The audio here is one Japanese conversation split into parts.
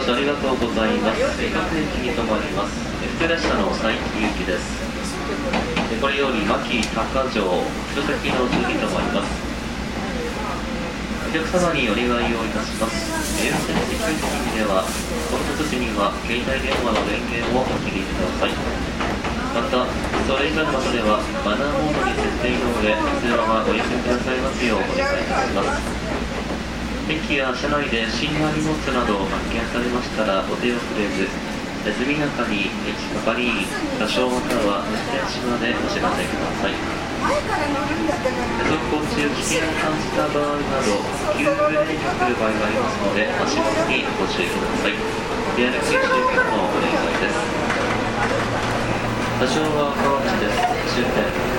乗車ありがとうございます。生活駅に停まります。エステ列車の佐伯行きです。これより牧高城、書籍の順に停まります。お客様にお願いをいたします。エステセキュリティでは、この途中には携帯電話の電源をお切りください。また、それ以外の場所ではマナーモードに設定の上、通話はおやめくださいますようお願いいたします。駅や車内で不審な荷物などを発見されましたらお手遅れず速やかに駅係員多少または運転手までお知らせください。前から乗るんだったから走行中危険を感じた場合など急ブレーキが来る場合がありますので足元にご注意ください。リアル九州局のお願いです。多少は川内です。終点。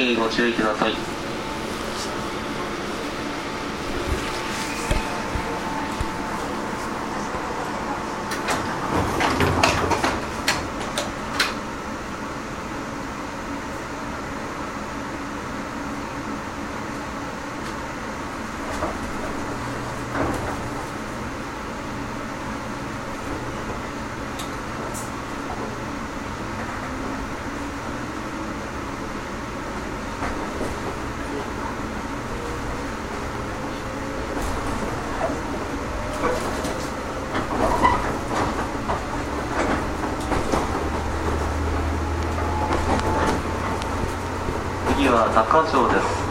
にご注意ください。次は中条です。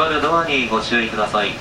閉まるドアにご注意ください。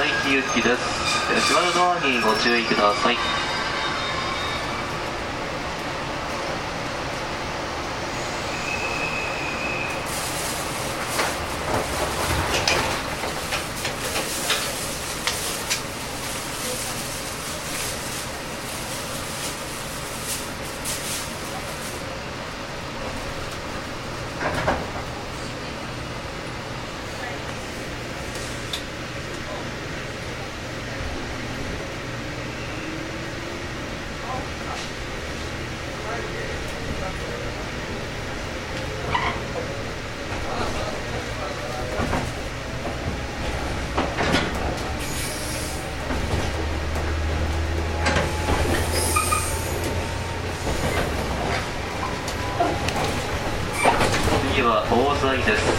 通列車の佐伯行きです。え閉まるドアにご注意ください次そうです。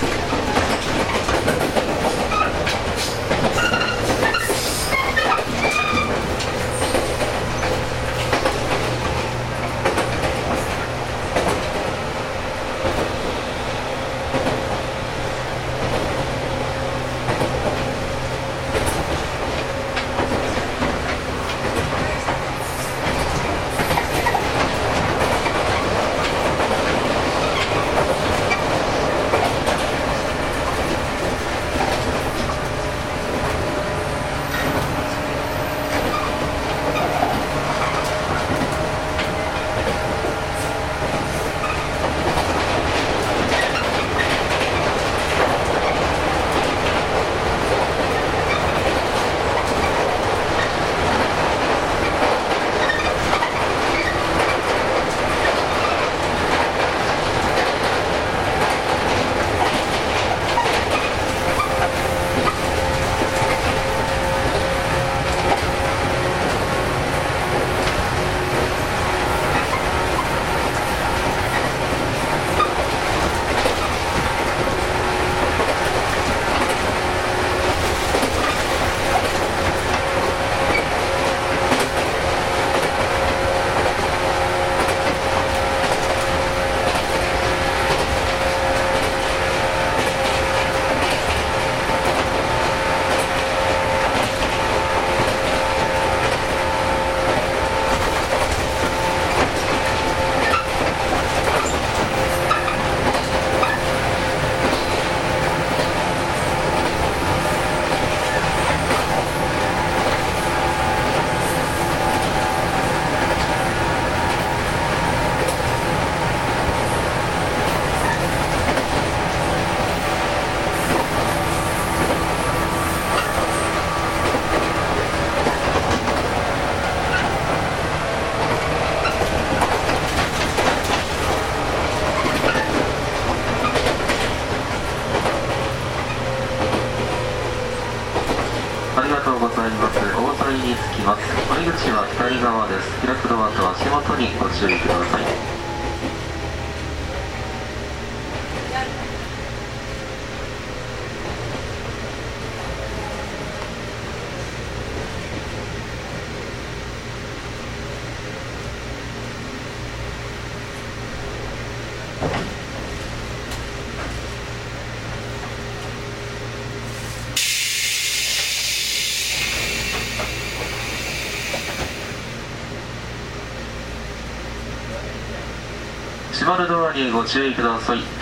閉まるドアにご注意ください。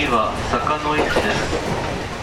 次は坂の駅です。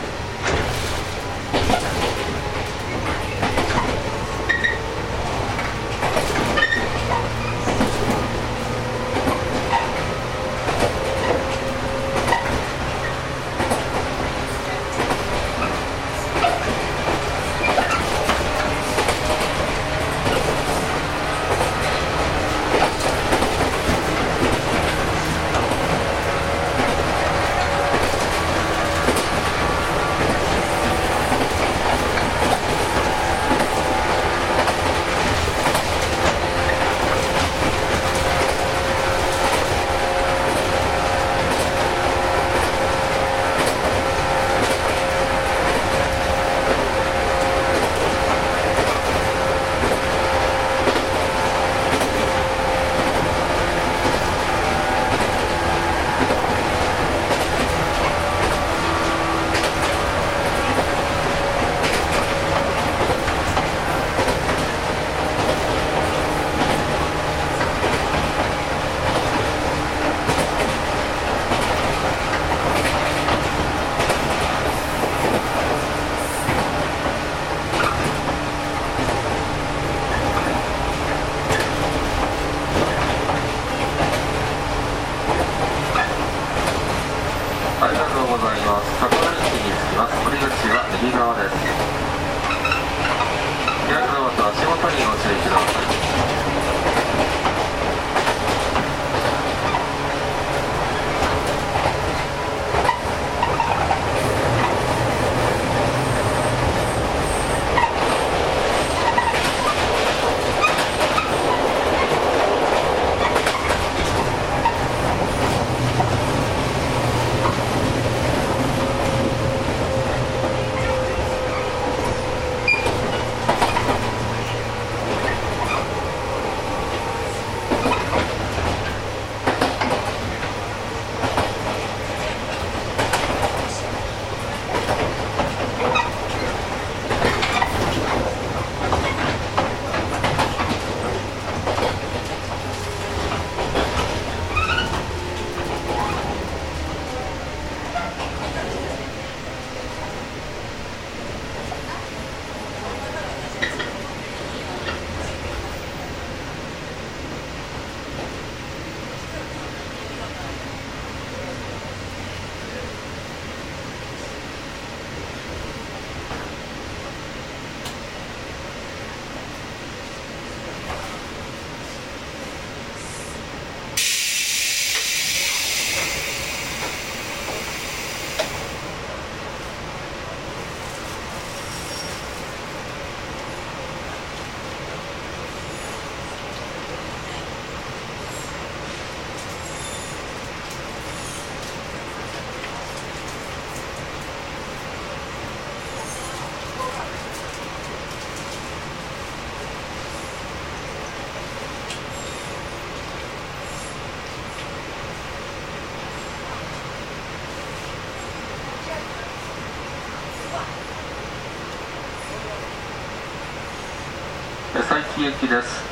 佐伯行です。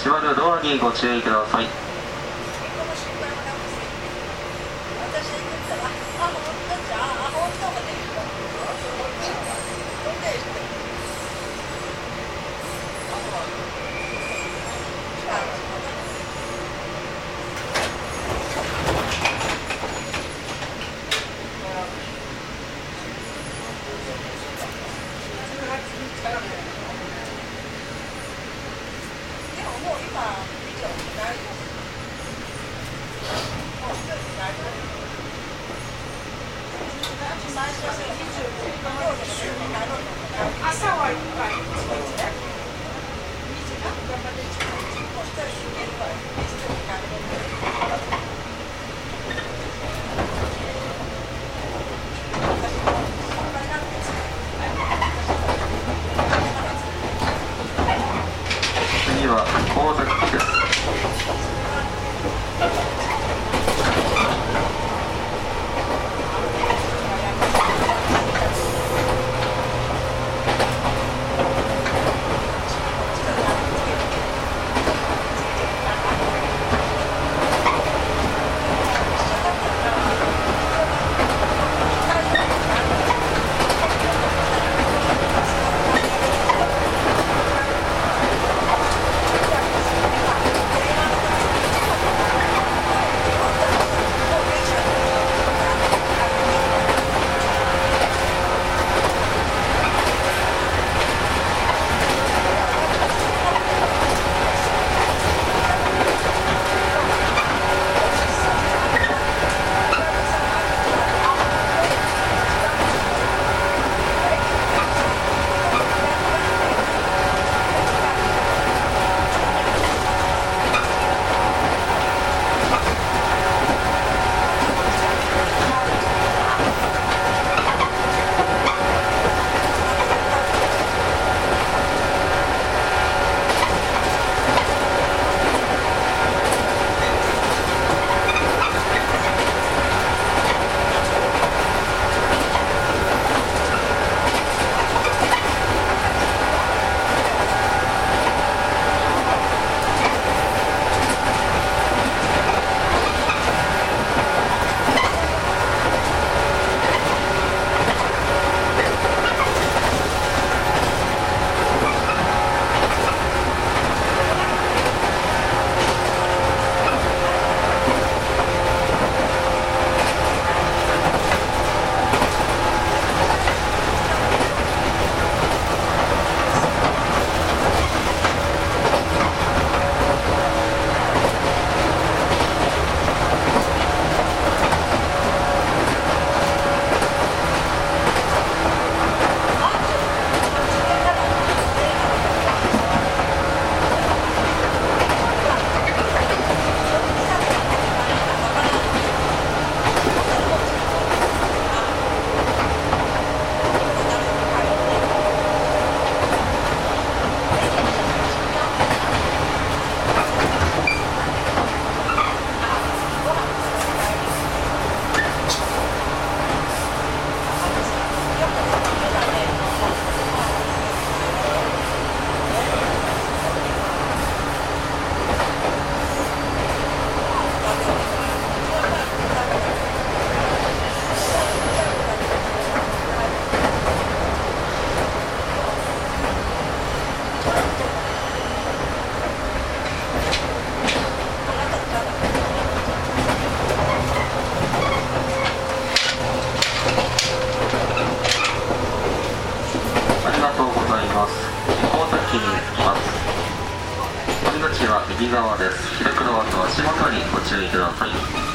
閉まるドアにご注意ください次は神崎です右側です。左の枠は足元にご注意ください。